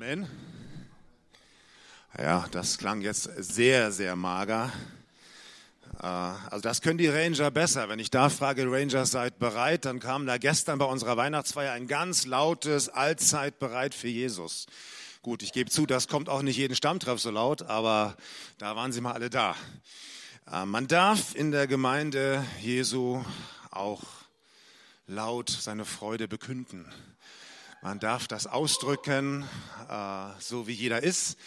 Amen. Ja, das klang jetzt sehr, sehr mager. Äh, also das können die Ranger besser. Wenn ich da frage, Rangers, seid bereit, dann kam da gestern bei unserer Weihnachtsfeier ein ganz lautes Allzeit bereit für Jesus. Gut, ich gebe zu, das kommt auch nicht jeden Stammtreff so laut, aber da waren sie mal alle da. Äh, man darf in der Gemeinde Jesu auch laut seine Freude bekünden. Man darf das ausdrücken, äh, so wie jeder ist.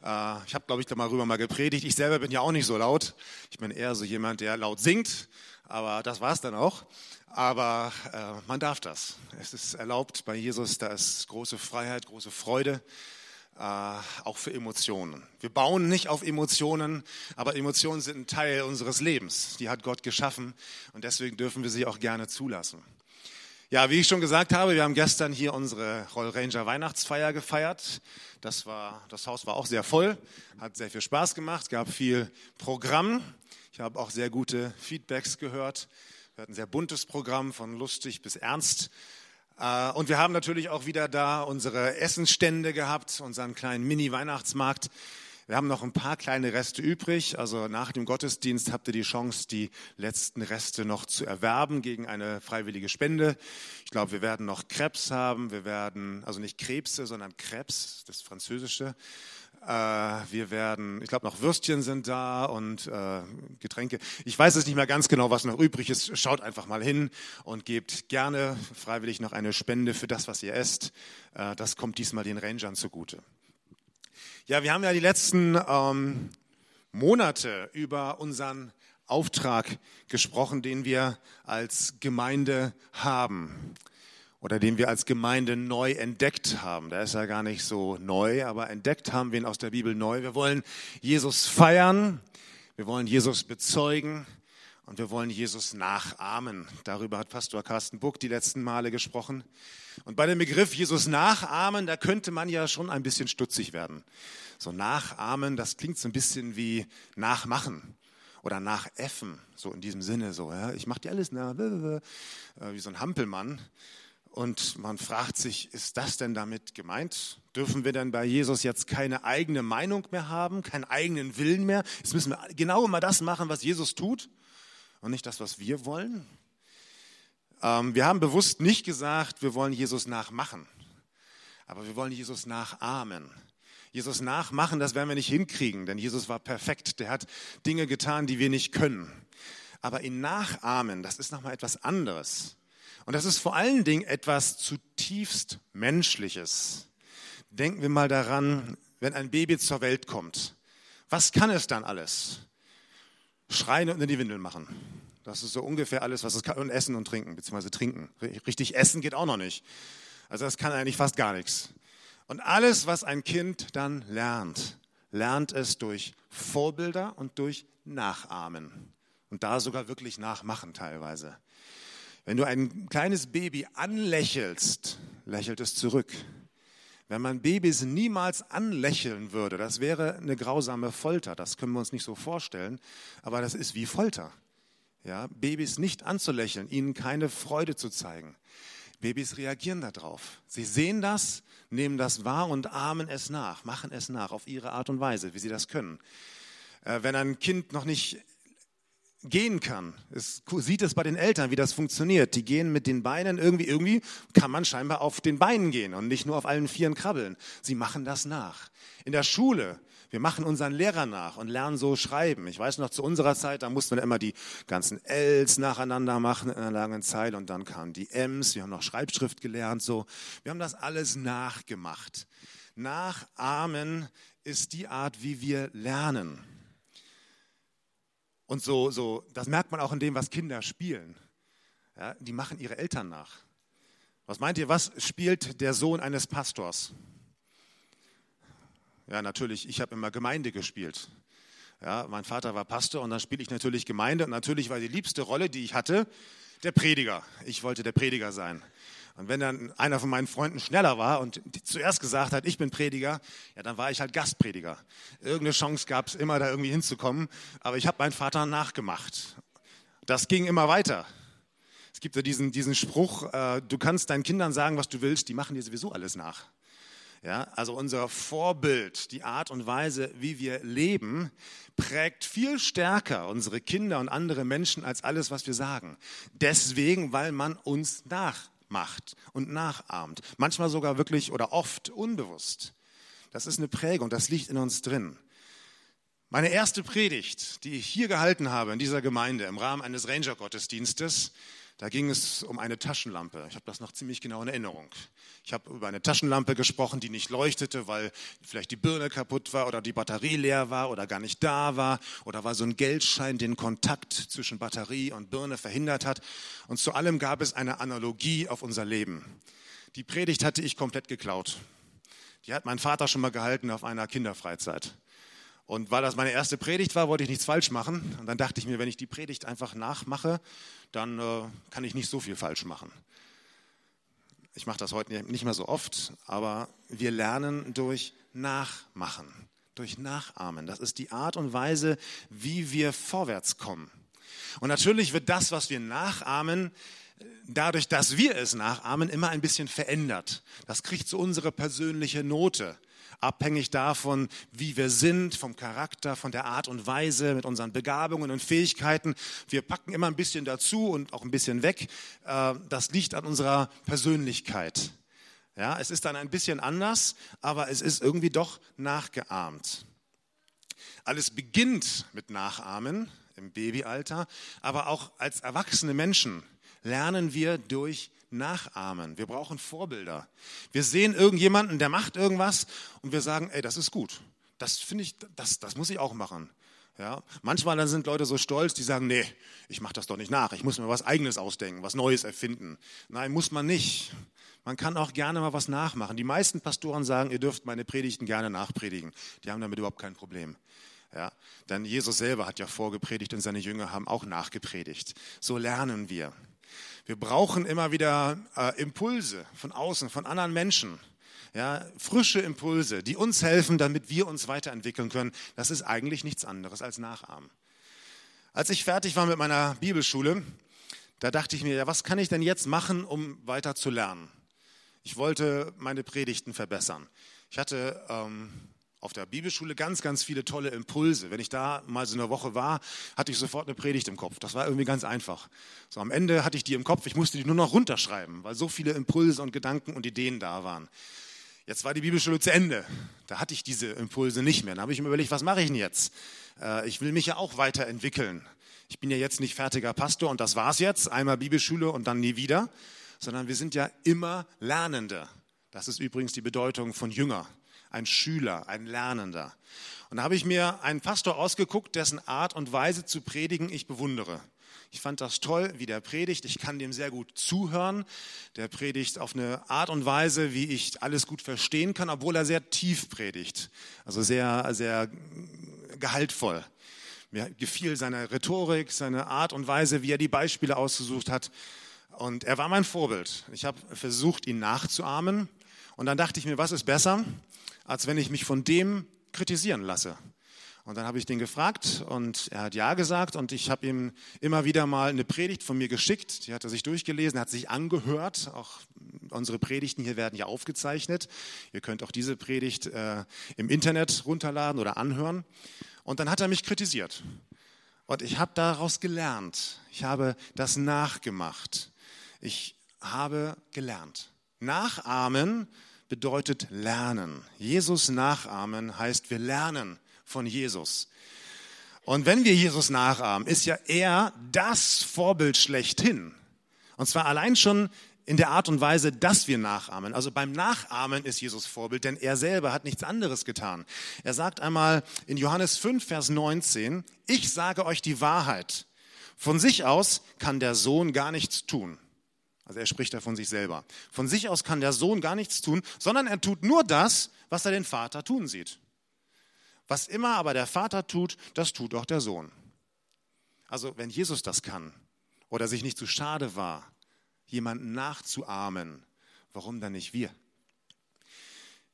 Äh, ich habe, glaube ich, darüber mal gepredigt. Ich selber bin ja auch nicht so laut. Ich bin eher so jemand, der laut singt. Aber das war es dann auch. Aber äh, man darf das. Es ist erlaubt bei Jesus. Da ist große Freiheit, große Freude. Äh, auch für Emotionen. Wir bauen nicht auf Emotionen, aber Emotionen sind ein Teil unseres Lebens. Die hat Gott geschaffen und deswegen dürfen wir sie auch gerne zulassen. Ja, wie ich schon gesagt habe, wir haben gestern hier unsere Roll Ranger Weihnachtsfeier gefeiert. Das, war, das Haus war auch sehr voll, hat sehr viel Spaß gemacht, gab viel Programm. Ich habe auch sehr gute Feedbacks gehört. Wir hatten ein sehr buntes Programm von lustig bis ernst. Äh, und wir haben natürlich auch wieder da unsere Essensstände gehabt, unseren kleinen Mini-Weihnachtsmarkt. Wir haben noch ein paar kleine Reste übrig. Also nach dem Gottesdienst habt ihr die Chance, die letzten Reste noch zu erwerben gegen eine freiwillige Spende. Ich glaube, wir werden noch Krebs haben. Wir werden, also nicht Krebse, sondern Krebs, das Französische. Äh, wir werden, ich glaube, noch Würstchen sind da und äh, Getränke. Ich weiß es nicht mehr ganz genau, was noch übrig ist. Schaut einfach mal hin und gebt gerne freiwillig noch eine Spende für das, was ihr esst. Äh, das kommt diesmal den Rangern zugute. Ja, wir haben ja die letzten ähm, Monate über unseren Auftrag gesprochen, den wir als Gemeinde haben oder den wir als Gemeinde neu entdeckt haben. Der ist ja gar nicht so neu, aber entdeckt haben wir ihn aus der Bibel neu. Wir wollen Jesus feiern, wir wollen Jesus bezeugen und wir wollen Jesus nachahmen. Darüber hat Pastor Carsten Buck die letzten Male gesprochen. Und bei dem Begriff Jesus nachahmen, da könnte man ja schon ein bisschen stutzig werden. So nachahmen, das klingt so ein bisschen wie nachmachen oder nachäffen, so in diesem Sinne so. Ja. Ich mache dir alles nach, äh, wie so ein Hampelmann. Und man fragt sich, ist das denn damit gemeint? Dürfen wir denn bei Jesus jetzt keine eigene Meinung mehr haben, keinen eigenen Willen mehr? Jetzt müssen wir genau immer das machen, was Jesus tut und nicht das, was wir wollen. Ähm, wir haben bewusst nicht gesagt, wir wollen Jesus nachmachen, aber wir wollen Jesus nachahmen. Jesus nachmachen, das werden wir nicht hinkriegen, denn Jesus war perfekt. Der hat Dinge getan, die wir nicht können. Aber ihn nachahmen, das ist nochmal etwas anderes. Und das ist vor allen Dingen etwas zutiefst Menschliches. Denken wir mal daran, wenn ein Baby zur Welt kommt. Was kann es dann alles? schreien und in die Windeln machen. Das ist so ungefähr alles, was es kann. Und essen und trinken, beziehungsweise trinken. Richtig essen geht auch noch nicht. Also das kann eigentlich fast gar nichts. Und alles, was ein Kind dann lernt, lernt es durch Vorbilder und durch Nachahmen. Und da sogar wirklich nachmachen teilweise. Wenn du ein kleines Baby anlächelst, lächelt es zurück. Wenn man Babys niemals anlächeln würde, das wäre eine grausame Folter. Das können wir uns nicht so vorstellen, aber das ist wie Folter. Ja, Babys nicht anzulächeln, ihnen keine Freude zu zeigen. Babys reagieren darauf. Sie sehen das, nehmen das wahr und ahmen es nach, machen es nach auf ihre Art und Weise, wie sie das können. Äh, wenn ein Kind noch nicht gehen kann. Es sieht es bei den Eltern, wie das funktioniert. Die gehen mit den Beinen irgendwie, irgendwie kann man scheinbar auf den Beinen gehen und nicht nur auf allen Vieren krabbeln. Sie machen das nach. In der Schule, wir machen unseren Lehrer nach und lernen so schreiben. Ich weiß noch, zu unserer Zeit, da mussten wir immer die ganzen Ls nacheinander machen in einer langen Zeit und dann kamen die Ms. Wir haben noch Schreibschrift gelernt, so. Wir haben das alles nachgemacht. Nachahmen ist die Art, wie wir lernen. Und so, so, das merkt man auch in dem, was Kinder spielen. Ja, die machen ihre Eltern nach. Was meint ihr, was spielt der Sohn eines Pastors? Ja, natürlich, ich habe immer Gemeinde gespielt. Ja, mein Vater war Pastor und dann spiele ich natürlich Gemeinde. Und natürlich war die liebste Rolle, die ich hatte, der Prediger. Ich wollte der Prediger sein. Und wenn dann einer von meinen Freunden schneller war und zuerst gesagt hat, ich bin Prediger, ja, dann war ich halt Gastprediger. Irgendeine Chance gab es immer, da irgendwie hinzukommen. Aber ich habe meinen Vater nachgemacht. Das ging immer weiter. Es gibt ja diesen, diesen Spruch, äh, du kannst deinen Kindern sagen, was du willst, die machen dir sowieso alles nach. Ja, also unser Vorbild, die Art und Weise, wie wir leben, prägt viel stärker unsere Kinder und andere Menschen als alles, was wir sagen. Deswegen, weil man uns nachmacht und nachahmt. Manchmal sogar wirklich oder oft unbewusst. Das ist eine Prägung, das liegt in uns drin. Meine erste Predigt, die ich hier gehalten habe in dieser Gemeinde im Rahmen eines Ranger-Gottesdienstes, da ging es um eine Taschenlampe. Ich habe das noch ziemlich genau in Erinnerung. Ich habe über eine Taschenlampe gesprochen, die nicht leuchtete, weil vielleicht die Birne kaputt war oder die Batterie leer war oder gar nicht da war oder weil so ein Geldschein den Kontakt zwischen Batterie und Birne verhindert hat. Und zu allem gab es eine Analogie auf unser Leben. Die Predigt hatte ich komplett geklaut. Die hat mein Vater schon mal gehalten auf einer Kinderfreizeit. Und weil das meine erste Predigt war, wollte ich nichts falsch machen. Und dann dachte ich mir, wenn ich die Predigt einfach nachmache, dann äh, kann ich nicht so viel falsch machen. Ich mache das heute nicht mehr so oft, aber wir lernen durch Nachmachen, durch Nachahmen. Das ist die Art und Weise, wie wir vorwärts kommen. Und natürlich wird das, was wir nachahmen, dadurch, dass wir es nachahmen, immer ein bisschen verändert. Das kriegt so unsere persönliche Note abhängig davon, wie wir sind, vom Charakter, von der Art und Weise, mit unseren Begabungen und Fähigkeiten. Wir packen immer ein bisschen dazu und auch ein bisschen weg. Äh, das liegt an unserer Persönlichkeit. Ja, es ist dann ein bisschen anders, aber es ist irgendwie doch nachgeahmt. Alles beginnt mit Nachahmen im Babyalter, aber auch als erwachsene Menschen lernen wir durch nachahmen. Wir brauchen Vorbilder. Wir sehen irgendjemanden, der macht irgendwas und wir sagen, ey, das ist gut. Das finde ich, das, das muss ich auch machen. Ja, manchmal dann sind Leute so stolz, die sagen, nee, ich mache das doch nicht nach. Ich muss mir was Eigenes ausdenken, was Neues erfinden. Nein, muss man nicht. Man kann auch gerne mal was nachmachen. Die meisten Pastoren sagen, ihr dürft meine Predigten gerne nachpredigen. Die haben damit überhaupt kein Problem. Ja, denn Jesus selber hat ja vorgepredigt und seine Jünger haben auch nachgepredigt. So lernen wir. Wir brauchen immer wieder äh, Impulse von außen, von anderen Menschen. Ja, frische Impulse, die uns helfen, damit wir uns weiterentwickeln können. Das ist eigentlich nichts anderes als Nachahmen. Als ich fertig war mit meiner Bibelschule, da dachte ich mir, ja, was kann ich denn jetzt machen, um weiter zu lernen? Ich wollte meine Predigten verbessern. Ich hatte ähm, auf der Bibelschule ganz, ganz viele tolle Impulse. Wenn ich da mal so eine Woche war, hatte ich sofort eine Predigt im Kopf. Das war irgendwie ganz einfach. So am Ende hatte ich die im Kopf, ich musste die nur noch runterschreiben, weil so viele Impulse und Gedanken und Ideen da waren. Jetzt war die Bibelschule zu Ende. Da hatte ich diese Impulse nicht mehr. Dann habe ich mir überlegt, was mache ich denn jetzt? Äh, ich will mich ja auch weiterentwickeln. Ich bin ja jetzt nicht fertiger Pastor und das war's jetzt. Einmal Bibelschule und dann nie wieder. Sondern wir sind ja immer Lernende. Das ist übrigens die Bedeutung von Jünger ein Schüler, ein Lernender. Und da habe ich mir einen Pastor ausgeguckt, dessen Art und Weise zu predigen ich bewundere. Ich fand das toll, wie der predigt. Ich kann dem sehr gut zuhören. Der predigt auf eine Art und Weise, wie ich alles gut verstehen kann, obwohl er sehr tief predigt. Also sehr, sehr gehaltvoll. Mir gefiel seine Rhetorik, seine Art und Weise, wie er die Beispiele ausgesucht hat. Und er war mein Vorbild. Ich habe versucht, ihn nachzuahmen. Und dann dachte ich mir, was ist besser? Als wenn ich mich von dem kritisieren lasse. Und dann habe ich den gefragt und er hat ja gesagt und ich habe ihm immer wieder mal eine Predigt von mir geschickt. Die hat er sich durchgelesen, hat sich angehört. Auch unsere Predigten hier werden ja aufgezeichnet. Ihr könnt auch diese Predigt äh, im Internet runterladen oder anhören. Und dann hat er mich kritisiert. Und ich habe daraus gelernt. Ich habe das nachgemacht. Ich habe gelernt. Nachahmen bedeutet lernen. Jesus nachahmen heißt, wir lernen von Jesus. Und wenn wir Jesus nachahmen, ist ja er das Vorbild schlechthin. Und zwar allein schon in der Art und Weise, dass wir nachahmen. Also beim Nachahmen ist Jesus Vorbild, denn er selber hat nichts anderes getan. Er sagt einmal in Johannes 5, Vers 19, ich sage euch die Wahrheit. Von sich aus kann der Sohn gar nichts tun. Also er spricht da von sich selber. Von sich aus kann der Sohn gar nichts tun, sondern er tut nur das, was er den Vater tun sieht. Was immer aber der Vater tut, das tut auch der Sohn. Also wenn Jesus das kann oder sich nicht zu schade war, jemanden nachzuahmen, warum dann nicht wir?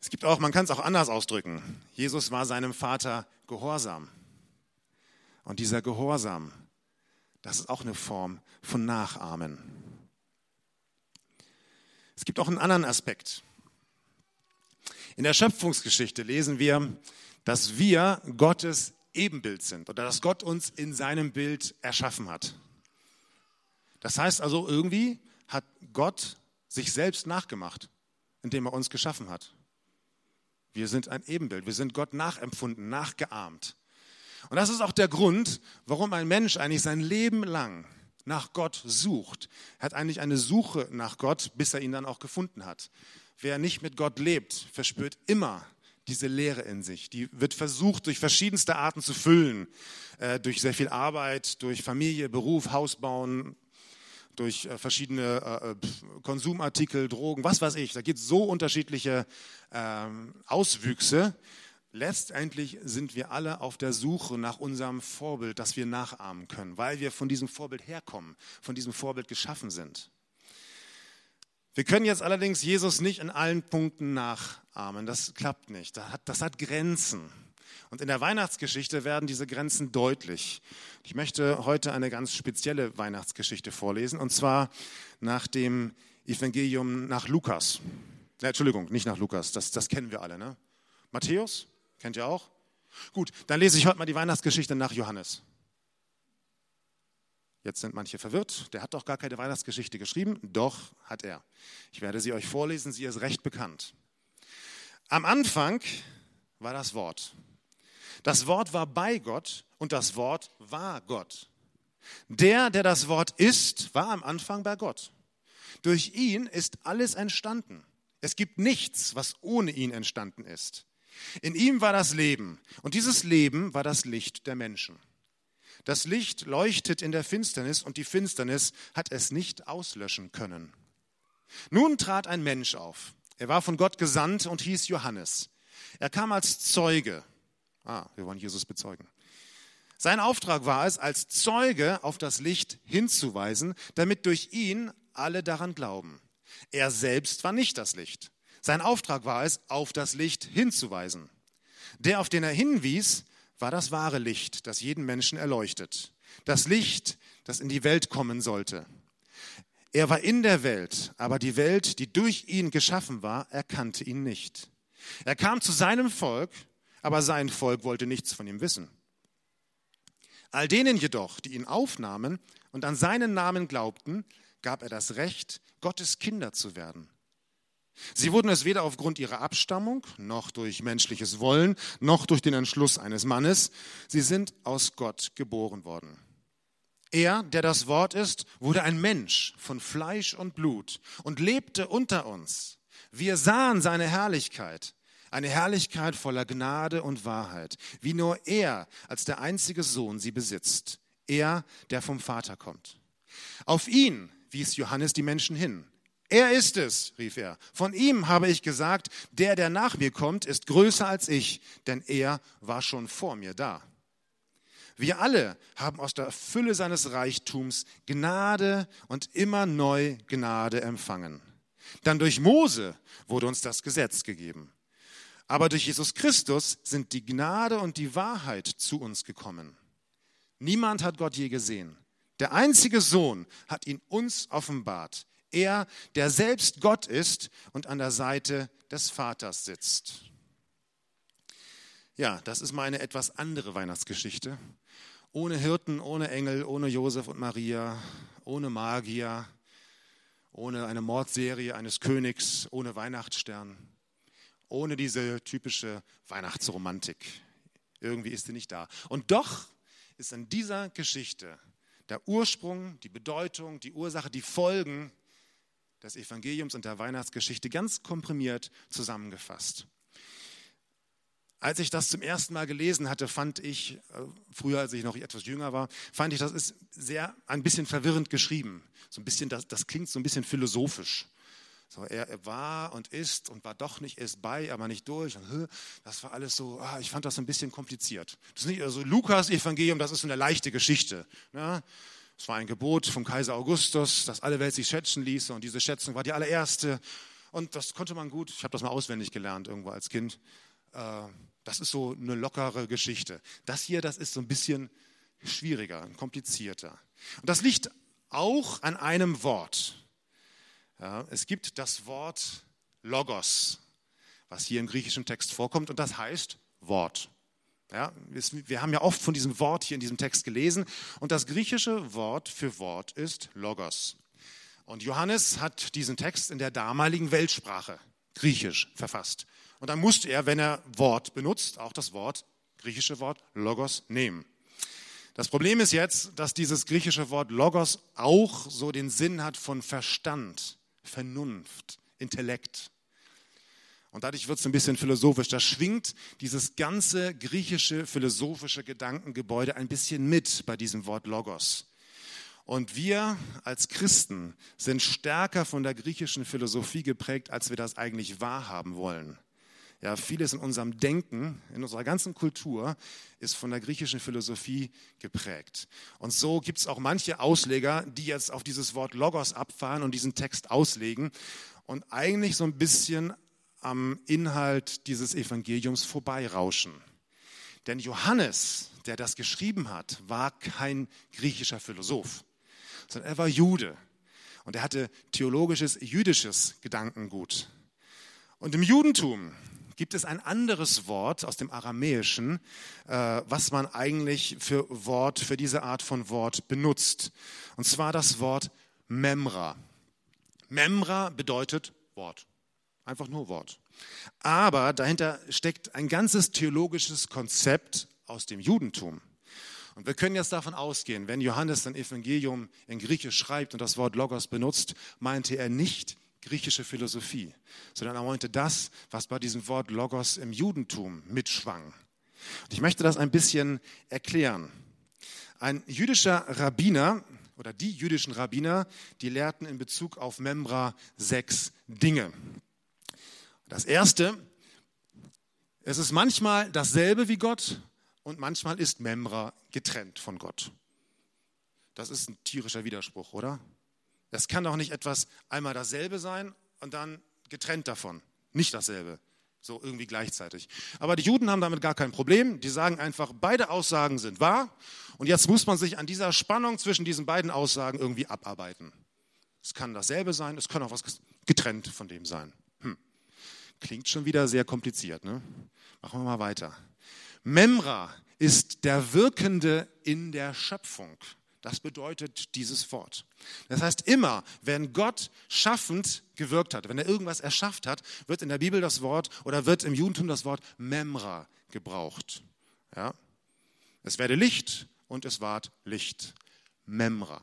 Es gibt auch, man kann es auch anders ausdrücken. Jesus war seinem Vater gehorsam. Und dieser Gehorsam, das ist auch eine Form von Nachahmen. Es gibt auch einen anderen Aspekt. In der Schöpfungsgeschichte lesen wir, dass wir Gottes Ebenbild sind oder dass Gott uns in seinem Bild erschaffen hat. Das heißt also, irgendwie hat Gott sich selbst nachgemacht, indem er uns geschaffen hat. Wir sind ein Ebenbild, wir sind Gott nachempfunden, nachgeahmt. Und das ist auch der Grund, warum ein Mensch eigentlich sein Leben lang nach Gott sucht. Er hat eigentlich eine Suche nach Gott, bis er ihn dann auch gefunden hat. Wer nicht mit Gott lebt, verspürt immer diese Leere in sich. Die wird versucht, durch verschiedenste Arten zu füllen. Äh, durch sehr viel Arbeit, durch Familie, Beruf, Haus bauen, durch äh, verschiedene äh, Konsumartikel, Drogen, was weiß ich. Da gibt es so unterschiedliche ähm, Auswüchse. Letztendlich sind wir alle auf der Suche nach unserem Vorbild, das wir nachahmen können, weil wir von diesem Vorbild herkommen, von diesem Vorbild geschaffen sind. Wir können jetzt allerdings Jesus nicht in allen Punkten nachahmen. Das klappt nicht. Das hat, das hat Grenzen. Und in der Weihnachtsgeschichte werden diese Grenzen deutlich. Ich möchte heute eine ganz spezielle Weihnachtsgeschichte vorlesen, und zwar nach dem Evangelium nach Lukas. Entschuldigung, nicht nach Lukas, das, das kennen wir alle. Ne? Matthäus, kennt ihr auch? Gut, dann lese ich heute mal die Weihnachtsgeschichte nach Johannes. Jetzt sind manche verwirrt. Der hat doch gar keine Weihnachtsgeschichte geschrieben. Doch, hat er. Ich werde sie euch vorlesen. Sie ist recht bekannt. Am Anfang war das Wort. Das Wort war bei Gott und das Wort war Gott. Der, der das Wort ist, war am Anfang bei Gott. Durch ihn ist alles entstanden. Es gibt nichts, was ohne ihn entstanden ist. In ihm war das Leben und dieses Leben war das Licht der Menschen. Das Licht leuchtet in der Finsternis und die Finsternis hat es nicht auslöschen können. Nun trat ein Mensch auf. Er war von Gott gesandt und hieß Johannes. Er kam als Zeuge. Ah, wir wollen Jesus bezeugen. Sein Auftrag war es, als Zeuge auf das Licht hinzuweisen, damit durch ihn alle daran glauben. Er selbst war nicht das Licht. Sein Auftrag war es, auf das Licht hinzuweisen. Der, auf den er hinwies, war das wahre Licht, das jeden Menschen erleuchtet. Das Licht, das in die Welt kommen sollte. Er war in der Welt, aber die Welt, die durch ihn geschaffen war, erkannte ihn nicht. Er kam zu seinem Volk, aber sein Volk wollte nichts von ihm wissen. All denen jedoch, die ihn aufnahmen und an seinen Namen glaubten, gab er das Recht, Gottes Kinder zu werden. Sie wurden es weder aufgrund ihrer Abstammung, noch durch menschliches Wollen, noch durch den Entschluss eines Mannes. Sie sind aus Gott geboren worden. Er, der das Wort ist, wurde ein Mensch von Fleisch und Blut und lebte unter uns. Wir sahen seine Herrlichkeit, eine Herrlichkeit voller Gnade und Wahrheit, wie nur er als der einzige Sohn sie besitzt, er, der vom Vater kommt. Auf ihn wies Johannes die Menschen hin. Er ist es, rief er. Von ihm habe ich gesagt, der, der nach mir kommt, ist größer als ich, denn er war schon vor mir da. Wir alle haben aus der Fülle seines Reichtums Gnade und immer neu Gnade empfangen. Dann durch Mose wurde uns das Gesetz gegeben. Aber durch Jesus Christus sind die Gnade und die Wahrheit zu uns gekommen. Niemand hat Gott je gesehen. Der einzige Sohn hat ihn uns offenbart. Er, der selbst Gott ist und an der Seite des Vaters sitzt. Ja, das ist meine etwas andere Weihnachtsgeschichte. Ohne Hirten, ohne Engel, ohne Josef und Maria, ohne Magier, ohne eine Mordserie eines Königs, ohne Weihnachtsstern, ohne diese typische Weihnachtsromantik. Irgendwie ist sie nicht da. Und doch ist in dieser Geschichte der Ursprung, die Bedeutung, die Ursache, die Folgen des Evangeliums und der Weihnachtsgeschichte ganz komprimiert zusammengefasst. Als ich das zum ersten Mal gelesen hatte, fand ich, äh, früher als ich noch etwas jünger war, fand ich, das ist sehr ein bisschen verwirrend geschrieben. So ein bisschen, das, das klingt so ein bisschen philosophisch. So, er, war und ist und war doch nicht, ist bei, aber nicht durch. Und, das war alles so, ah, ich fand das ein bisschen kompliziert. Das ist nicht, also Lukas Evangelium, das ist so eine leichte Geschichte. Ne? Es war ein Gebot vom Kaiser Augustus, dass alle Welt sich schätzen ließe und diese Schätzung war die allererste. Und das konnte man gut, ich habe das mal auswendig gelernt irgendwo als Kind. Äh, das ist so eine lockere Geschichte. Das hier, das ist so ein bisschen schwieriger, komplizierter. Und das liegt auch an einem Wort. Es gibt das Wort Logos. was hier im griechischen Text vorkommt, und das heißt Wort. Ja, wir haben ja oft von diesem Wort hier in diesem Text gelesen, und das griechische Wort für Wort ist Logos. Und Johannes hat diesen Text in der damaligen Weltsprache, griechisch, verfasst. Und dann musste er, wenn er Wort benutzt, auch das Wort, griechische Wort Logos nehmen. Das Problem ist jetzt, dass dieses griechische Wort Logos auch so den Sinn hat von Verstand, Vernunft, Intellekt. Und dadurch wird es ein bisschen philosophisch. Da schwingt dieses ganze griechische philosophische Gedankengebäude ein bisschen mit bei diesem Wort Logos. Und wir als Christen sind stärker von der griechischen Philosophie geprägt, als wir das eigentlich wahrhaben wollen. Ja, vieles in unserem Denken, in unserer ganzen Kultur ist von der griechischen Philosophie geprägt. Und so gibt es auch manche Ausleger, die jetzt auf dieses Wort Logos abfahren und diesen Text auslegen und eigentlich so ein bisschen am Inhalt dieses Evangeliums vorbeirauschen. Denn Johannes, der das geschrieben hat, war kein griechischer Philosoph, sondern er war Jude und er hatte theologisches, jüdisches Gedankengut. Und im Judentum gibt es ein anderes Wort aus dem Aramäischen, äh, was man eigentlich für Wort, für diese Art von Wort benutzt. Und zwar das Wort Memra. Memra bedeutet Wort. Einfach nur Wort. Aber dahinter steckt ein ganzes theologisches Konzept aus dem Judentum. Und wir können jetzt davon ausgehen, wenn Johannes sein Evangelium in Griechisch schreibt und das Wort Logos benutzt, meinte er nicht griechische Philosophie, sondern er meinte das, was bei diesem Wort Logos im Judentum mitschwang. Und ich möchte das ein bisschen erklären. Ein jüdischer Rabbiner oder die jüdischen Rabbiner, die lehrten in Bezug auf Membra sechs Dinge. Das erste, es ist manchmal dasselbe wie Gott und manchmal ist Memra getrennt von Gott. Das ist ein tierischer Widerspruch, oder? Das kann doch nicht etwas einmal dasselbe sein und dann getrennt davon. Nicht dasselbe. So irgendwie gleichzeitig. Aber die Juden haben damit gar kein Problem. Die sagen einfach, beide Aussagen sind wahr. Und jetzt muss man sich an dieser Spannung zwischen diesen beiden Aussagen irgendwie abarbeiten. Es kann dasselbe sein, es kann auch was getrennt von dem sein. Klingt schon wieder sehr kompliziert. Ne? Machen wir mal weiter. Memra ist der Wirkende in der Schöpfung. Das bedeutet dieses Wort. Das heißt, immer, wenn Gott schaffend gewirkt hat, wenn er irgendwas erschafft hat, wird in der Bibel das Wort oder wird im Judentum das Wort Memra gebraucht. Ja? Es werde Licht und es ward Licht. Memra.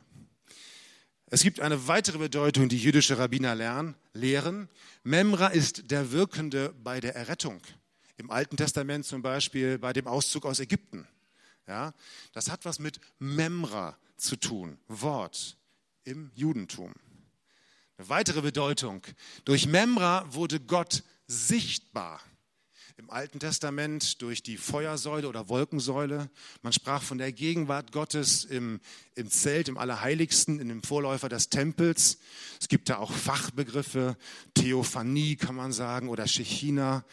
Es gibt eine weitere Bedeutung, die jüdische Rabbiner lernen, lehren. Memra ist der Wirkende bei der Errettung. Im Alten Testament zum Beispiel bei dem Auszug aus Ägypten. Ja, das hat was mit Memra zu tun, Wort im Judentum. Eine weitere Bedeutung. Durch Memra wurde Gott sichtbar im Alten Testament durch die Feuersäule oder Wolkensäule. Man sprach von der Gegenwart Gottes im, im Zelt, im Allerheiligsten, in dem Vorläufer des Tempels. Es gibt da auch Fachbegriffe, Theophanie kann man sagen oder Shechina.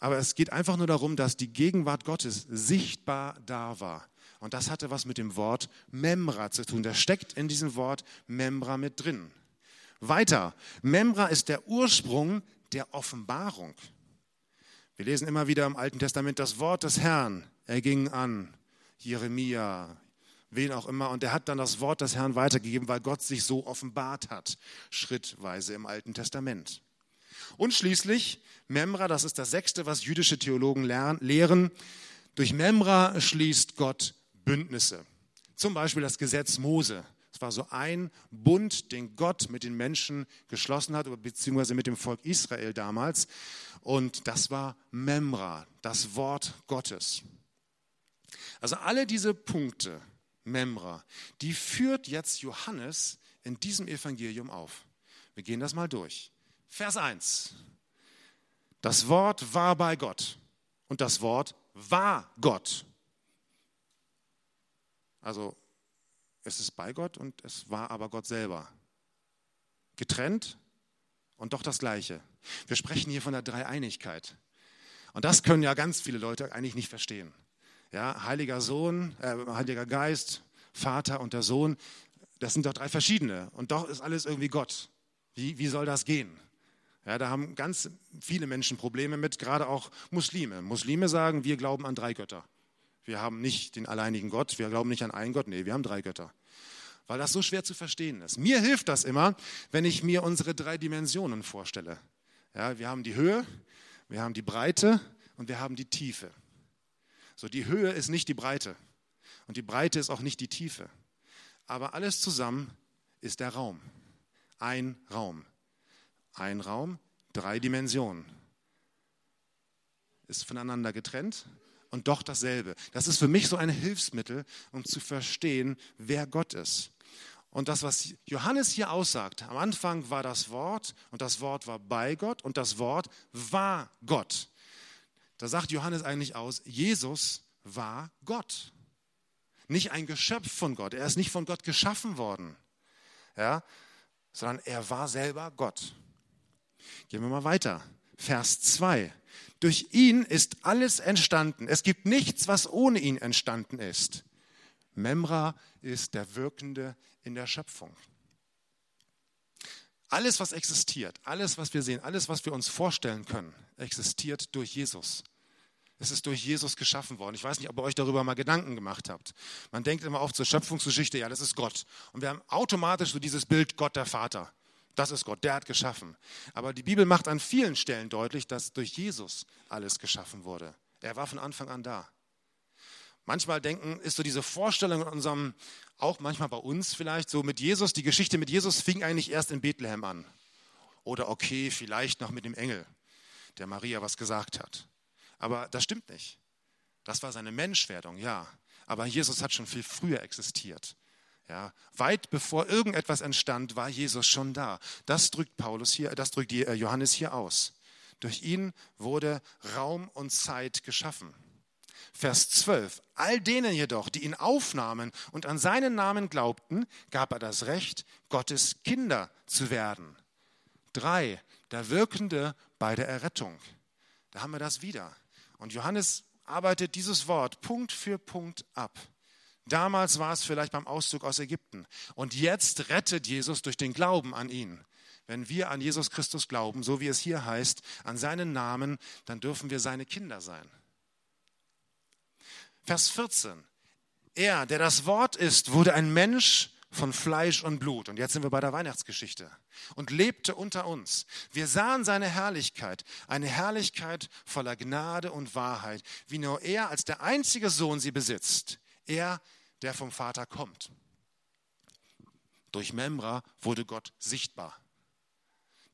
Aber es geht einfach nur darum, dass die Gegenwart Gottes sichtbar da war. Und das hatte was mit dem Wort Memra zu tun. Das steckt in diesem Wort Memra mit drin. Weiter, Memra ist der Ursprung der Offenbarung. Wir lesen immer wieder im Alten Testament das Wort des Herrn. Er ging an Jeremia, wen auch immer, und er hat dann das Wort des Herrn weitergegeben, weil Gott sich so offenbart hat, schrittweise im Alten Testament. Und schließlich Memra, das ist das sechste, was jüdische Theologen lehren. Durch Memra schließt Gott Bündnisse. Zum Beispiel das Gesetz Mose. War so ein Bund, den Gott mit den Menschen geschlossen hat, beziehungsweise mit dem Volk Israel damals. Und das war Memra, das Wort Gottes. Also alle diese Punkte, Memra, die führt jetzt Johannes in diesem Evangelium auf. Wir gehen das mal durch. Vers 1. Das Wort war bei Gott und das Wort war Gott. Also es ist bei Gott und es war aber Gott selber. Getrennt und doch das Gleiche. Wir sprechen hier von der Dreieinigkeit. Und das können ja ganz viele Leute eigentlich nicht verstehen. Ja, Heiliger Sohn, äh, Heiliger Geist, Vater und der Sohn, das sind doch drei verschiedene. Und doch ist alles irgendwie Gott. Wie, wie soll das gehen? Ja, da haben ganz viele Menschen Probleme mit, gerade auch Muslime. Muslime sagen, wir glauben an drei Götter. Wir haben nicht den alleinigen Gott, wir glauben nicht an einen Gott, nee, wir haben drei Götter. Weil das so schwer zu verstehen ist. Mir hilft das immer, wenn ich mir unsere drei Dimensionen vorstelle. Ja, wir haben die Höhe, wir haben die Breite und wir haben die Tiefe. So, die Höhe ist nicht die Breite und die Breite ist auch nicht die Tiefe. Aber alles zusammen ist der Raum. Ein Raum. Ein Raum, drei Dimensionen. Ist voneinander getrennt und doch dasselbe. Das ist für mich so ein Hilfsmittel, um zu verstehen, wer Gott ist. Und das, was Johannes hier aussagt, am Anfang war das Wort und das Wort war bei Gott und das Wort war Gott. Da sagt Johannes eigentlich aus, Jesus war Gott. Nicht ein Geschöpf von Gott. Er ist nicht von Gott geschaffen worden, ja, sondern er war selber Gott. Gehen wir mal weiter. Vers 2. Durch ihn ist alles entstanden. Es gibt nichts, was ohne ihn entstanden ist. Memra ist der Wirkende in der Schöpfung. Alles, was existiert, alles, was wir sehen, alles, was wir uns vorstellen können, existiert durch Jesus. Es ist durch Jesus geschaffen worden. Ich weiß nicht, ob ihr euch darüber mal Gedanken gemacht habt. Man denkt immer oft zur Schöpfungsgeschichte, ja, das ist Gott. Und wir haben automatisch so dieses Bild Gott der Vater. Das ist Gott, der hat geschaffen. Aber die Bibel macht an vielen Stellen deutlich, dass durch Jesus alles geschaffen wurde. Er war von Anfang an da. Manchmal denken, ist so diese Vorstellung in unserem, auch manchmal bei uns vielleicht, so mit Jesus, die Geschichte mit Jesus fing eigentlich erst in Bethlehem an. Oder okay, vielleicht noch mit dem Engel, der Maria was gesagt hat. Aber das stimmt nicht. Das war seine Menschwerdung, ja. Aber Jesus hat schon viel früher existiert. Ja, weit bevor irgendetwas entstand, war Jesus schon da. Das drückt Paulus hier, das drückt äh, Johannes hier aus. Durch ihn wurde Raum und Zeit geschaffen. Vers 12. All denen jedoch, die ihn aufnahmen und an seinen Namen glaubten, gab er das Recht, Gottes Kinder zu werden. Drei. Der Wirkende bei der Errettung. Da haben wir das wieder. Und Johannes arbeitet dieses Wort Punkt für Punkt ab. Damals war es vielleicht beim Auszug aus Ägypten. Und jetzt rettet Jesus durch den Glauben an ihn. Wenn wir an Jesus Christus glauben, so wie es hier heißt, an seinen Namen, dann dürfen wir seine Kinder sein. Vers 14. Er, der das Wort ist, wurde ein Mensch von Fleisch und Blut. Und jetzt sind wir bei der Weihnachtsgeschichte. Und lebte unter uns. Wir sahen seine Herrlichkeit, eine Herrlichkeit voller Gnade und Wahrheit, wie nur er als der einzige Sohn sie besitzt. Er, der vom Vater kommt. Durch Memra wurde Gott sichtbar.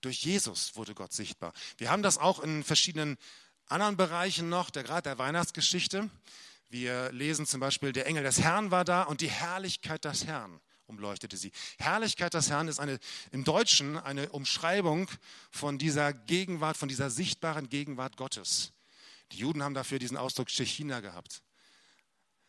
Durch Jesus wurde Gott sichtbar. Wir haben das auch in verschiedenen anderen Bereichen noch, der, gerade der Weihnachtsgeschichte. Wir lesen zum Beispiel, der Engel des Herrn war da und die Herrlichkeit des Herrn umleuchtete sie. Herrlichkeit des Herrn ist eine, im Deutschen eine Umschreibung von dieser Gegenwart, von dieser sichtbaren Gegenwart Gottes. Die Juden haben dafür diesen Ausdruck Shechina gehabt.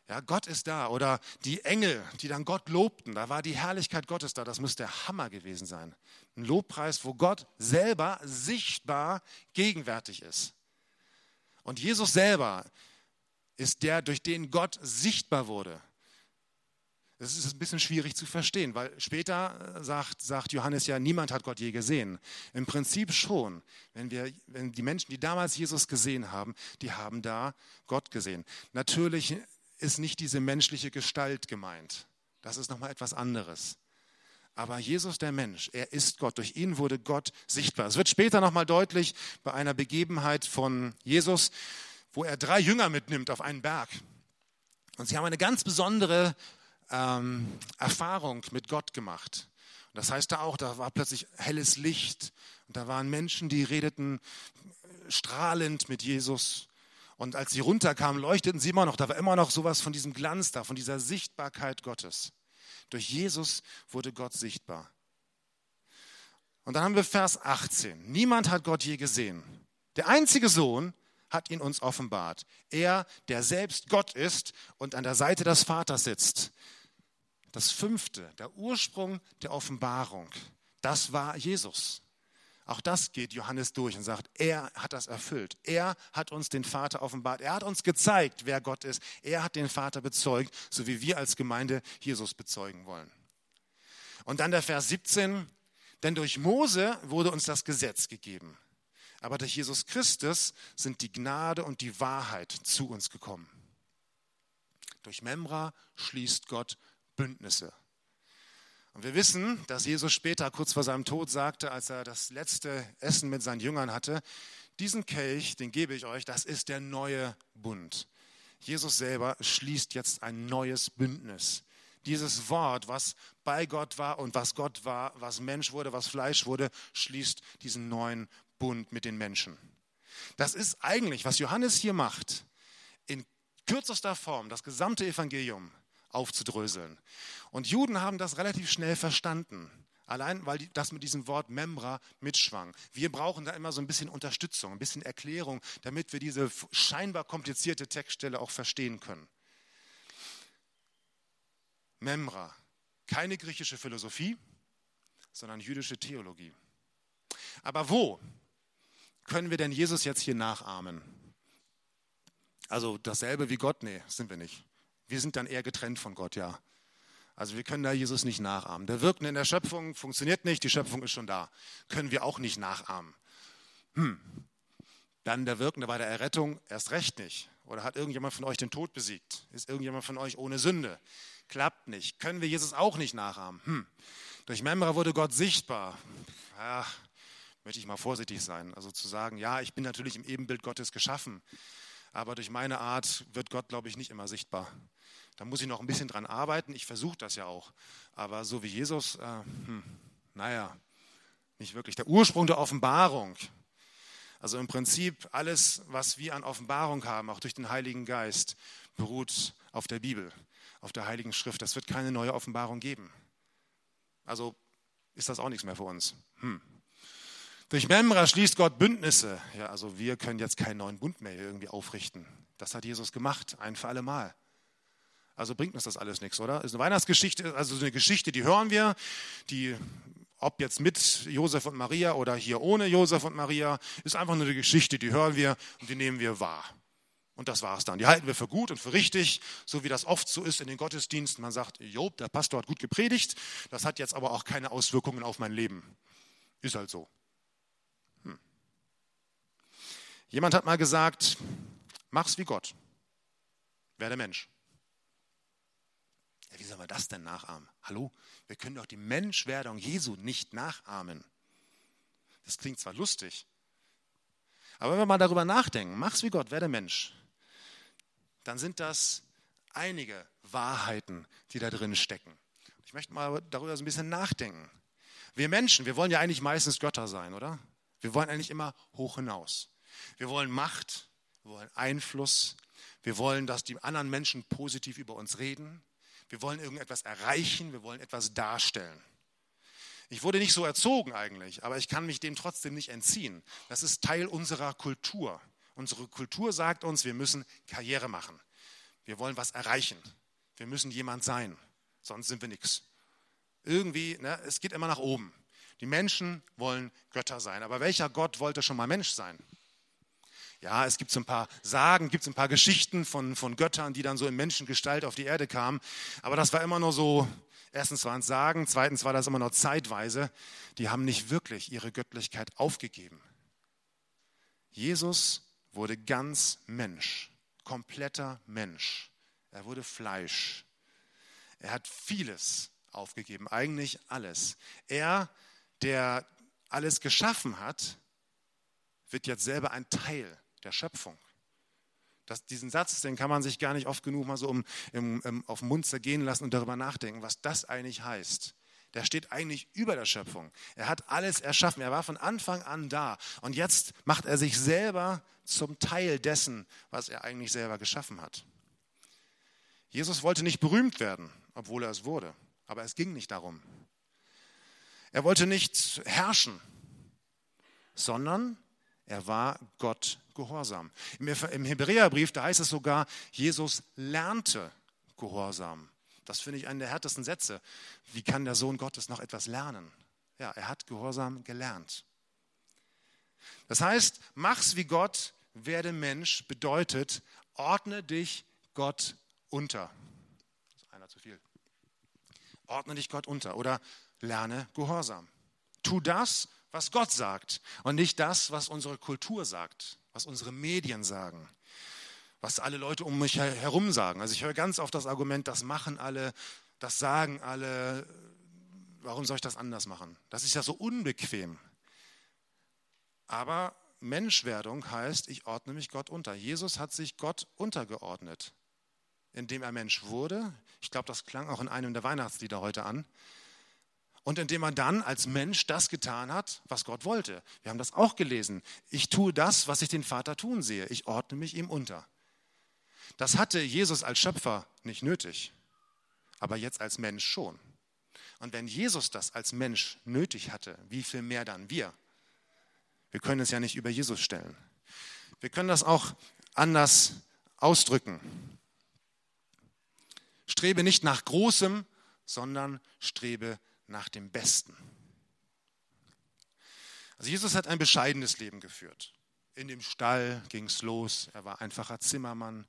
Ja, Gott ist da. Oder die Engel, die dann Gott lobten, da war die Herrlichkeit Gottes da. Das müsste der Hammer gewesen sein. Ein Lobpreis, wo Gott selber sichtbar gegenwärtig ist. Und Jesus selber ist der, durch den Gott sichtbar wurde. Das ist ein bisschen schwierig zu verstehen, weil später sagt, sagt Johannes ja, niemand hat Gott je gesehen. Im Prinzip schon. Wenn, wir, wenn die Menschen, die damals Jesus gesehen haben, die haben da Gott gesehen. Natürlich ist nicht diese menschliche Gestalt gemeint. Das ist nochmal etwas anderes. Aber Jesus, der Mensch, er ist Gott. Durch ihn wurde Gott sichtbar. Es wird später nochmal deutlich bei einer Begebenheit von Jesus, wo er drei Jünger mitnimmt auf einen Berg. Und sie haben eine ganz besondere ähm, Erfahrung mit Gott gemacht. Und das heißt da auch, da war plötzlich helles Licht und da waren Menschen, die redeten strahlend mit Jesus. Und als sie runterkamen, leuchteten sie immer noch. Da war immer noch sowas von diesem Glanz da, von dieser Sichtbarkeit Gottes. Durch Jesus wurde Gott sichtbar. Und dann haben wir Vers 18. Niemand hat Gott je gesehen. Der einzige Sohn hat ihn uns offenbart. Er, der selbst Gott ist und an der Seite des Vaters sitzt. Das fünfte, der Ursprung der Offenbarung, das war Jesus. Auch das geht Johannes durch und sagt, er hat das erfüllt. Er hat uns den Vater offenbart. Er hat uns gezeigt, wer Gott ist. Er hat den Vater bezeugt, so wie wir als Gemeinde Jesus bezeugen wollen. Und dann der Vers 17, Denn durch Mose wurde uns das Gesetz gegeben. Aber durch Jesus Christus sind die Gnade und die Wahrheit zu uns gekommen. Durch Memra schließt Gott Bündnisse. Und wir wissen, dass Jesus später, kurz vor seinem Tod, sagte, als er das letzte Essen mit seinen Jüngern hatte, diesen Kelch, den gebe ich euch, das ist der neue Bund. Jesus selber schließt jetzt ein neues Bündnis. Dieses Wort, was bei Gott war und was Gott war, was Mensch wurde, was Fleisch wurde, schließt diesen neuen Bund mit den Menschen. Das ist eigentlich, was Johannes hier macht, in kürzester Form das gesamte Evangelium aufzudröseln. Und Juden haben das relativ schnell verstanden. Allein, weil das mit diesem Wort Membra mitschwang. Wir brauchen da immer so ein bisschen Unterstützung, ein bisschen Erklärung, damit wir diese scheinbar komplizierte Textstelle auch verstehen können. Memra, keine griechische Philosophie, sondern jüdische Theologie. Aber wo können wir denn Jesus jetzt hier nachahmen? Also dasselbe wie Gott? Nee, sind wir nicht. Wir sind dann eher getrennt von Gott, ja. Also wir können da Jesus nicht nachahmen. Der Wirken in der Schöpfung funktioniert nicht, die Schöpfung ist schon da. Können wir auch nicht nachahmen. Hm. Dann der Wirkende bei der Errettung erst recht nicht. Oder hat irgendjemand von euch den Tod besiegt? Ist irgendjemand von euch ohne Sünde? Klappt nicht. Können wir Jesus auch nicht nachahmen? Hm. Durch Memra wurde Gott sichtbar. Ja, möchte ich mal vorsichtig sein. Also zu sagen, ja, ich bin natürlich im Ebenbild Gottes geschaffen. Aber durch meine Art wird Gott, glaube ich, nicht immer sichtbar. Da muss ich noch ein bisschen dran arbeiten. Ich versuche das ja auch. Aber so wie Jesus, äh, hm, naja, nicht wirklich. Der Ursprung der Offenbarung. Also im Prinzip alles, was wir an Offenbarung haben, auch durch den Heiligen Geist, beruht auf der Bibel, auf der Heiligen Schrift. Das wird keine neue Offenbarung geben. Also ist das auch nichts mehr für uns. Hm. Durch Memra schließt Gott Bündnisse. Ja, also wir können jetzt keinen neuen Bund mehr irgendwie aufrichten. Das hat Jesus gemacht, ein für alle Mal. Also bringt uns das alles nichts, oder? Ist eine Weihnachtsgeschichte, also eine Geschichte, die hören wir, die ob jetzt mit Josef und Maria oder hier ohne Josef und Maria, ist einfach nur eine Geschichte, die hören wir und die nehmen wir wahr. Und das war es dann. Die halten wir für gut und für richtig, so wie das oft so ist in den Gottesdiensten. Man sagt, Job, der Pastor hat gut gepredigt, das hat jetzt aber auch keine Auswirkungen auf mein Leben. Ist halt so. Jemand hat mal gesagt, mach's wie Gott. Werde Mensch. Wie sollen wir das denn nachahmen? Hallo? Wir können doch die Menschwerdung Jesu nicht nachahmen. Das klingt zwar lustig, aber wenn wir mal darüber nachdenken, mach's wie Gott, werde Mensch, dann sind das einige Wahrheiten, die da drin stecken. Ich möchte mal darüber so ein bisschen nachdenken. Wir Menschen, wir wollen ja eigentlich meistens Götter sein, oder? Wir wollen eigentlich immer hoch hinaus. Wir wollen Macht, wir wollen Einfluss, wir wollen, dass die anderen Menschen positiv über uns reden. Wir wollen irgendetwas erreichen, wir wollen etwas darstellen. Ich wurde nicht so erzogen eigentlich, aber ich kann mich dem trotzdem nicht entziehen. Das ist Teil unserer Kultur. Unsere Kultur sagt uns, wir müssen Karriere machen. Wir wollen was erreichen. Wir müssen jemand sein, sonst sind wir nichts. Irgendwie, ne, es geht immer nach oben. Die Menschen wollen Götter sein. Aber welcher Gott wollte schon mal Mensch sein? Ja, es gibt so ein paar Sagen, gibt es ein paar Geschichten von, von Göttern, die dann so in Menschengestalt auf die Erde kamen. Aber das war immer nur so, erstens waren es Sagen, zweitens war das immer nur zeitweise. Die haben nicht wirklich ihre Göttlichkeit aufgegeben. Jesus wurde ganz Mensch, kompletter Mensch. Er wurde Fleisch. Er hat vieles aufgegeben, eigentlich alles. Er, der alles geschaffen hat, wird jetzt selber ein Teil der Schöpfung. Das, diesen Satz, den kann man sich gar nicht oft genug mal so um, im, im, auf den Mund zergehen lassen und darüber nachdenken, was das eigentlich heißt. Der steht eigentlich über der Schöpfung. Er hat alles erschaffen. Er war von Anfang an da. Und jetzt macht er sich selber zum Teil dessen, was er eigentlich selber geschaffen hat. Jesus wollte nicht berühmt werden, obwohl er es wurde. Aber es ging nicht darum. Er wollte nicht herrschen, sondern er war Gott gehorsam. Im Hebräerbrief, da heißt es sogar, Jesus lernte Gehorsam. Das finde ich einen der härtesten Sätze. Wie kann der Sohn Gottes noch etwas lernen? Ja, er hat Gehorsam gelernt. Das heißt, mach's wie Gott, werde Mensch, bedeutet, ordne dich Gott unter. Das ist einer zu viel. Ordne dich Gott unter oder lerne Gehorsam. Tu das, was Gott sagt und nicht das, was unsere Kultur sagt, was unsere Medien sagen, was alle Leute um mich herum sagen. Also ich höre ganz oft das Argument, das machen alle, das sagen alle, warum soll ich das anders machen? Das ist ja so unbequem. Aber Menschwerdung heißt, ich ordne mich Gott unter. Jesus hat sich Gott untergeordnet, indem er Mensch wurde. Ich glaube, das klang auch in einem der Weihnachtslieder heute an. Und indem er dann als Mensch das getan hat, was Gott wollte. Wir haben das auch gelesen. Ich tue das, was ich den Vater tun sehe. Ich ordne mich ihm unter. Das hatte Jesus als Schöpfer nicht nötig, aber jetzt als Mensch schon. Und wenn Jesus das als Mensch nötig hatte, wie viel mehr dann wir? Wir können es ja nicht über Jesus stellen. Wir können das auch anders ausdrücken. Strebe nicht nach Großem, sondern strebe nach dem Besten. Also Jesus hat ein bescheidenes Leben geführt. In dem Stall ging es los. Er war einfacher Zimmermann.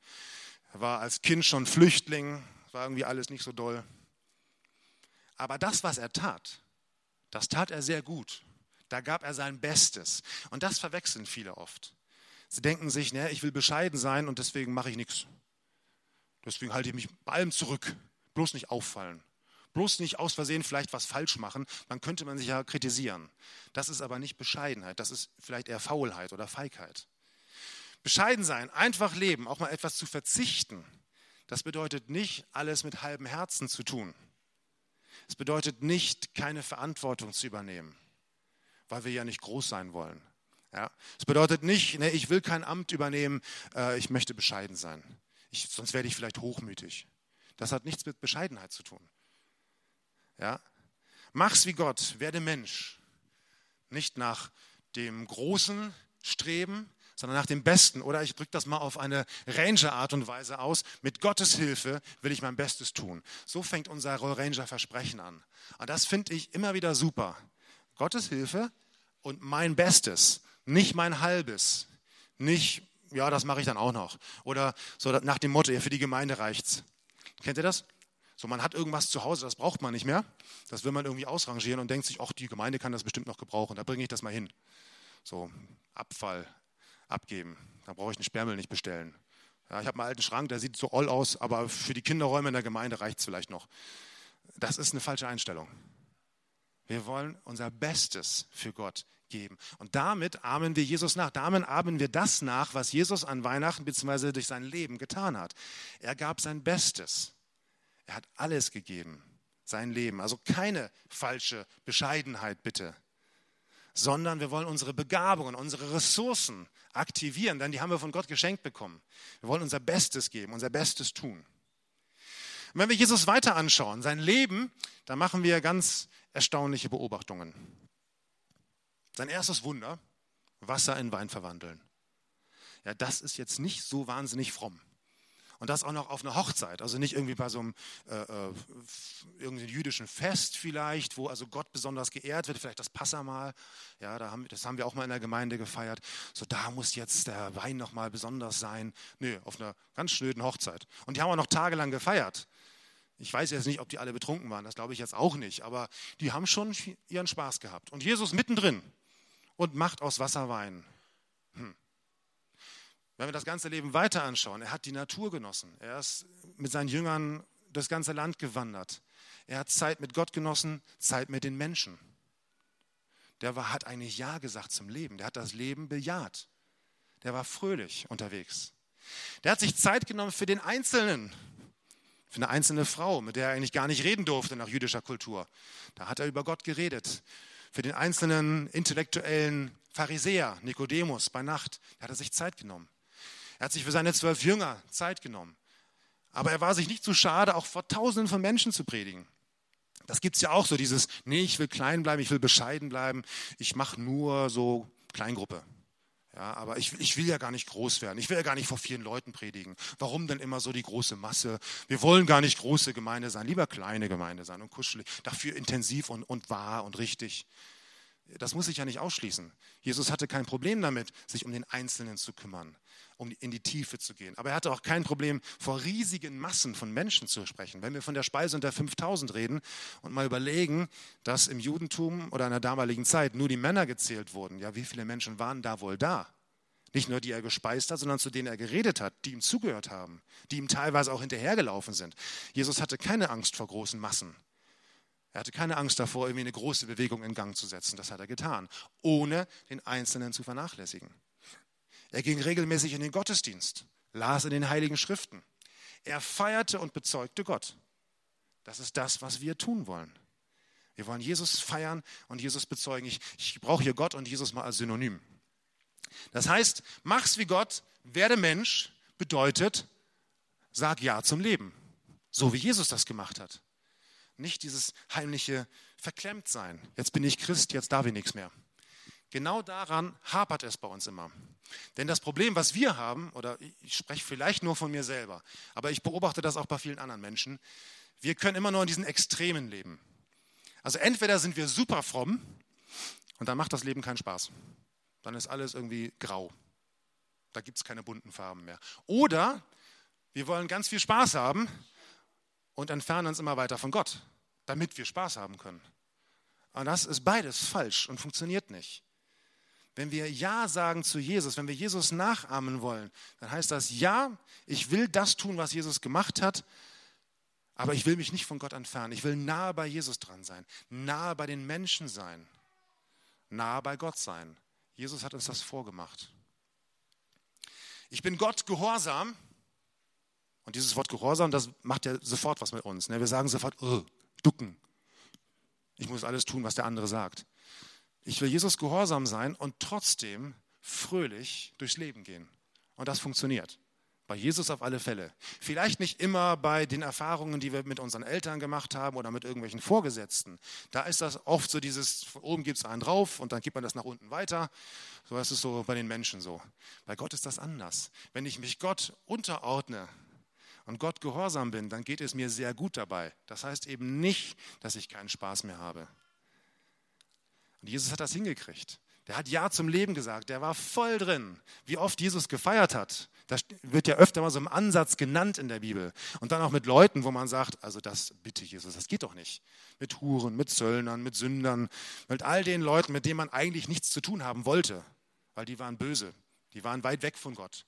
Er war als Kind schon Flüchtling. War irgendwie alles nicht so doll. Aber das, was er tat, das tat er sehr gut. Da gab er sein Bestes. Und das verwechseln viele oft. Sie denken sich, ne, ich will bescheiden sein und deswegen mache ich nichts. Deswegen halte ich mich bei allem zurück. Bloß nicht auffallen. Bloß nicht aus Versehen vielleicht was falsch machen. Dann könnte man sich ja kritisieren. Das ist aber nicht Bescheidenheit. Das ist vielleicht eher Faulheit oder Feigheit. Bescheiden sein, einfach leben, auch mal etwas zu verzichten, das bedeutet nicht, alles mit halbem Herzen zu tun. Es bedeutet nicht, keine Verantwortung zu übernehmen weil wir ja nicht groß sein wollen. Ja? Das bedeutet nicht, ne, ich will kein Amt übernehmen, äh, ich möchte bescheiden sein. Ich, sonst werde ich vielleicht hochmütig. Das hat nichts mit Bescheidenheit zu tun. Ja? Mach's wie Gott, werde Mensch. Nicht nach dem Großen streben, sondern nach dem Besten. Oder ich drücke das mal auf eine Ranger-Art und Weise aus. Mit Gottes Hilfe will ich mein Bestes tun. So fängt unser Ranger-Versprechen an. Und das finde ich immer wieder super. Gottes Hilfe und mein Bestes, nicht mein Halbes, nicht, ja, das mache ich dann auch noch. Oder so nach dem Motto, ja, für die Gemeinde reicht's. Kennt ihr das? So, man hat irgendwas zu Hause, das braucht man nicht mehr. Das will man irgendwie ausrangieren und denkt sich, ach, die Gemeinde kann das bestimmt noch gebrauchen, da bringe ich das mal hin. So, Abfall abgeben, da brauche ich einen Sperrmüll nicht bestellen. Ja, ich habe einen alten Schrank, der sieht so all aus, aber für die Kinderräume in der Gemeinde reicht es vielleicht noch. Das ist eine falsche Einstellung. Wir wollen unser Bestes für Gott geben. Und damit ahmen wir Jesus nach. Damit ahmen wir das nach, was Jesus an Weihnachten bzw. durch sein Leben getan hat. Er gab sein Bestes. Er hat alles gegeben, sein Leben. Also keine falsche Bescheidenheit bitte, sondern wir wollen unsere Begabungen, unsere Ressourcen aktivieren, denn die haben wir von Gott geschenkt bekommen. Wir wollen unser Bestes geben, unser Bestes tun. Und wenn wir Jesus weiter anschauen, sein Leben, da machen wir ganz erstaunliche Beobachtungen. Sein erstes Wunder, Wasser in Wein verwandeln. Ja, das ist jetzt nicht so wahnsinnig fromm. Und das auch noch auf einer Hochzeit, also nicht irgendwie bei so einem äh, äh, jüdischen Fest vielleicht, wo also Gott besonders geehrt wird, vielleicht das Passamal. Ja, da haben, das haben wir auch mal in der Gemeinde gefeiert. So, da muss jetzt der Wein nochmal besonders sein. Nö, auf einer ganz schnöden Hochzeit. Und die haben auch noch tagelang gefeiert. Ich weiß jetzt nicht, ob die alle betrunken waren, das glaube ich jetzt auch nicht, aber die haben schon ihren Spaß gehabt. Und Jesus mittendrin und macht aus Wasser Wein. Wenn wir das ganze Leben weiter anschauen, er hat die Natur genossen. Er ist mit seinen Jüngern das ganze Land gewandert. Er hat Zeit mit Gott genossen, Zeit mit den Menschen. Der war, hat eigentlich Ja gesagt zum Leben. Der hat das Leben bejaht. Der war fröhlich unterwegs. Der hat sich Zeit genommen für den Einzelnen für eine einzelne Frau, mit der er eigentlich gar nicht reden durfte nach jüdischer Kultur. Da hat er über Gott geredet. Für den einzelnen intellektuellen Pharisäer, Nikodemus, bei Nacht, da hat er sich Zeit genommen. Er hat sich für seine zwölf Jünger Zeit genommen. Aber er war sich nicht zu schade, auch vor Tausenden von Menschen zu predigen. Das gibt es ja auch so, dieses, nee, ich will klein bleiben, ich will bescheiden bleiben, ich mache nur so Kleingruppe. Ja, aber ich, ich will ja gar nicht groß werden. Ich will ja gar nicht vor vielen Leuten predigen. Warum denn immer so die große Masse? Wir wollen gar nicht große Gemeinde sein, lieber kleine Gemeinde sein und kuschelig. Dafür intensiv und, und wahr und richtig. Das muss ich ja nicht ausschließen. Jesus hatte kein Problem damit, sich um den Einzelnen zu kümmern. um in die Tiefe zu gehen. Aber er hatte auch kein Problem, vor riesigen Massen von Menschen zu sprechen. Wenn wir von der Speise unter 5000 reden und mal überlegen, dass im Judentum oder in der damaligen Zeit nur die Männer gezählt wurden, ja, wie viele Menschen waren da wohl da? Nicht nur die er gespeist hat, sondern zu denen er geredet hat, die ihm zugehört haben, die ihm teilweise auch hinterhergelaufen sind. Jesus hatte keine Angst vor großen Massen. Er hatte keine Angst davor, irgendwie eine große Bewegung in Gang zu setzen. Das hat er getan, ohne den Einzelnen zu vernachlässigen. Er ging regelmäßig in den Gottesdienst, las in den Heiligen Schriften. Er feierte und bezeugte Gott. Das ist das, was wir tun wollen. Wir wollen Jesus feiern und Jesus bezeugen. Ich, ich brauche hier Gott und Jesus mal als Synonym. Das heißt, mach's wie Gott, werde Mensch, bedeutet, sag Ja zum Leben. So wie Jesus das gemacht hat. Nicht dieses heimliche Verklemmtsein. Jetzt bin ich Christ, jetzt darf ich nichts mehr. Genau daran hapert es bei uns immer. Denn das Problem, was wir haben, oder ich spreche vielleicht nur von mir selber, aber ich beobachte das auch bei vielen anderen Menschen, wir können immer nur in diesen Extremen leben. Also entweder sind wir super fromm und dann macht das Leben keinen Spaß. Dann ist alles irgendwie grau. Da gibt es keine bunten Farben mehr. Oder wir wollen ganz viel Spaß haben und entfernen uns immer weiter von Gott, damit wir Spaß haben können. Und das ist beides falsch und funktioniert nicht. Wenn wir Ja sagen zu Jesus, wenn wir Jesus nachahmen wollen, dann heißt das Ja, ich will das tun, was Jesus gemacht hat, aber ich will mich nicht von Gott entfernen. Ich will nahe bei Jesus dran sein, nahe bei den Menschen sein, nahe bei Gott sein. Jesus hat uns das vorgemacht. Ich bin Gott gehorsam. Und dieses Wort Gehorsam, das macht ja sofort was mit uns. Ne? Wir sagen sofort, oh, ducken. Ich muss alles tun, was der andere sagt. Ich will Jesus gehorsam sein und trotzdem fröhlich durchs Leben gehen. Und das funktioniert. Bei Jesus auf alle Fälle. Vielleicht nicht immer bei den Erfahrungen, die wir mit unseren Eltern gemacht haben oder mit irgendwelchen Vorgesetzten. Da ist das oft so dieses, von oben gibt es einen drauf und dann gibt man das nach unten weiter. So ist es so bei den Menschen so. Bei Gott ist das anders. Wenn ich mich Gott unterordne und Gott gehorsam bin, dann geht es mir sehr gut dabei. Das heißt eben nicht, dass ich keinen Spaß mehr habe. Und Jesus hat das hingekriegt. Der hat Ja zum Leben gesagt. Der war voll drin. Wie oft Jesus gefeiert hat. Das wird ja öfter mal so im Ansatz genannt in der Bibel. Und dann auch mit Leuten, wo man sagt, also das, bitte Jesus, das geht doch nicht. Mit Huren, mit Zöllnern, mit Sündern, mit all den Leuten, mit denen man eigentlich nichts zu tun haben wollte. Weil die waren böse. Die waren weit weg von Gott.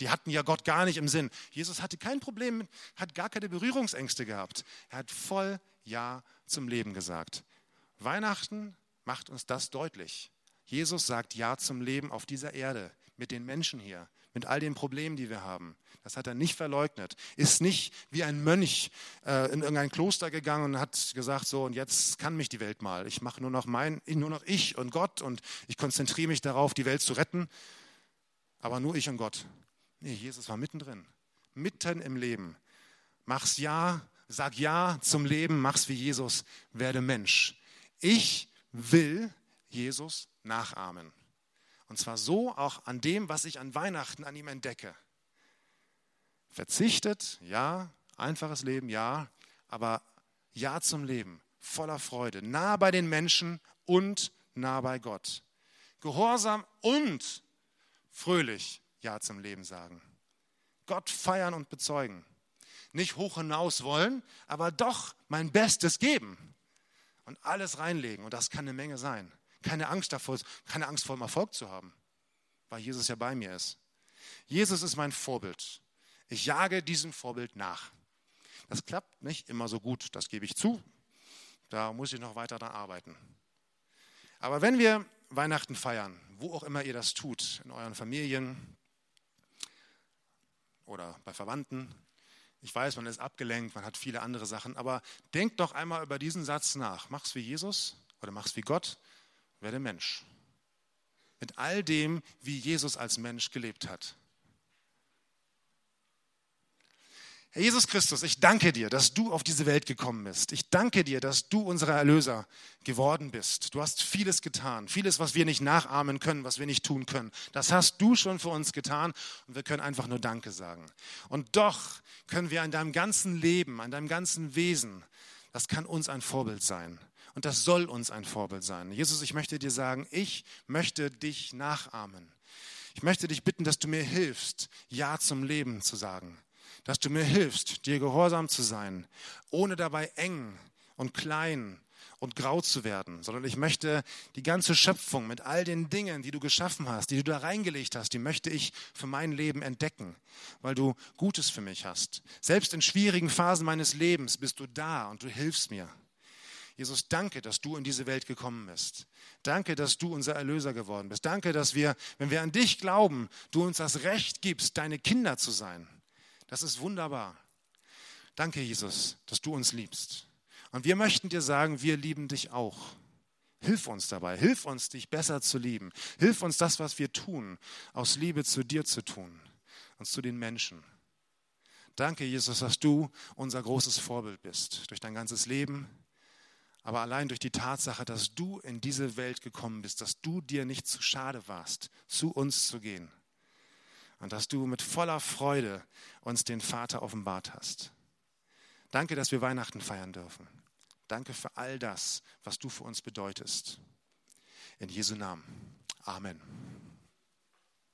Die hatten ja Gott gar nicht im Sinn. Jesus hatte kein Problem, hat gar keine Berührungsängste gehabt. Er hat voll Ja zum Leben gesagt. Weihnachten macht uns das deutlich. Jesus sagt Ja zum Leben auf dieser Erde, mit den Menschen hier, mit all den Problemen, die wir haben. Das hat er nicht verleugnet. Ist nicht wie ein Mönch äh, in irgendein Kloster gegangen und hat gesagt, so und jetzt kann mich die Welt mal. Ich mache nur noch mein, nur noch ich und Gott und ich konzentriere mich darauf, die Welt zu retten. Aber nur ich und Gott. Nee, Jesus war mittendrin, mitten im Leben. Mach's ja, sag ja zum Leben, mach's wie Jesus, werde Mensch. Ich will Jesus nachahmen. Und zwar so auch an dem, was ich an Weihnachten an ihm entdecke. Verzichtet, ja, einfaches Leben, ja, aber ja zum Leben, voller Freude, nah bei den Menschen und nah bei Gott. Gehorsam und fröhlich Ja zum Leben sagen. Gott feiern und bezeugen. Nicht hoch hinaus wollen, aber doch mein Bestes geben und alles reinlegen. Und das kann eine Menge sein. Keine Angst davor, keine Angst vor dem Erfolg zu haben, weil Jesus ja bei mir ist. Jesus ist mein Vorbild. Ich jage diesem Vorbild nach. Das klappt nicht immer so gut, das gebe ich zu. Da muss ich noch weiter daran arbeiten. Aber wenn wir Weihnachten feiern, wo auch immer ihr das tut, in euren Familien oder bei Verwandten, ich weiß, man ist abgelenkt, man hat viele andere Sachen, aber denkt doch einmal über diesen Satz nach. Mach's wie Jesus oder mach's wie Gott, werde Mensch. Mit all dem, wie Jesus als Mensch gelebt hat. Herr Jesus Christus, ich danke dir, dass du auf diese Welt gekommen bist. Ich danke dir, dass du unser Erlöser geworden bist. Du hast vieles getan, vieles, was wir nicht nachahmen können, was wir nicht tun können. Das hast du schon für uns getan und wir können einfach nur Danke sagen. Und doch können wir an deinem ganzen Leben, an deinem ganzen Wesen, das kann uns ein Vorbild sein. Und das soll uns ein Vorbild sein. Jesus, ich möchte dir sagen, ich möchte dich nachahmen. Ich möchte dich bitten, dass du mir hilfst, Ja zum Leben zu sagen. Dass du mir hilfst, dir gehorsam zu sein, ohne dabei eng und klein und grau zu werden, sondern ich möchte die ganze Schöpfung mit all den Dingen, die du geschaffen hast, die du da reingelegt hast, die möchte ich für mein Leben entdecken, weil du Gutes für mich hast. Selbst in schwierigen Phasen meines Lebens bist du da und du hilfst mir. Jesus, danke, dass du in diese Welt gekommen bist. Danke, dass du unser Erlöser geworden bist. Danke, dass wir, wenn wir an dich glauben, du uns das Recht gibst, deine Kinder zu sein. Das ist wunderbar. Danke, Jesus, dass du uns liebst. Und wir möchten dir sagen, wir lieben dich auch. Hilf uns dabei, hilf uns, dich besser zu lieben. Hilf uns, das, was wir tun, aus Liebe zu dir zu tun und zu den Menschen. Danke, Jesus, dass du unser großes Vorbild bist, durch dein ganzes Leben, aber allein durch die Tatsache, dass du in diese Welt gekommen bist, dass du dir nicht zu schade warst, zu uns zu gehen und dass du mit voller Freude uns den Vater offenbart hast. Danke, dass wir Weihnachten feiern dürfen. Danke für all das, was du für uns bedeutest. In Jesu Namen. Amen.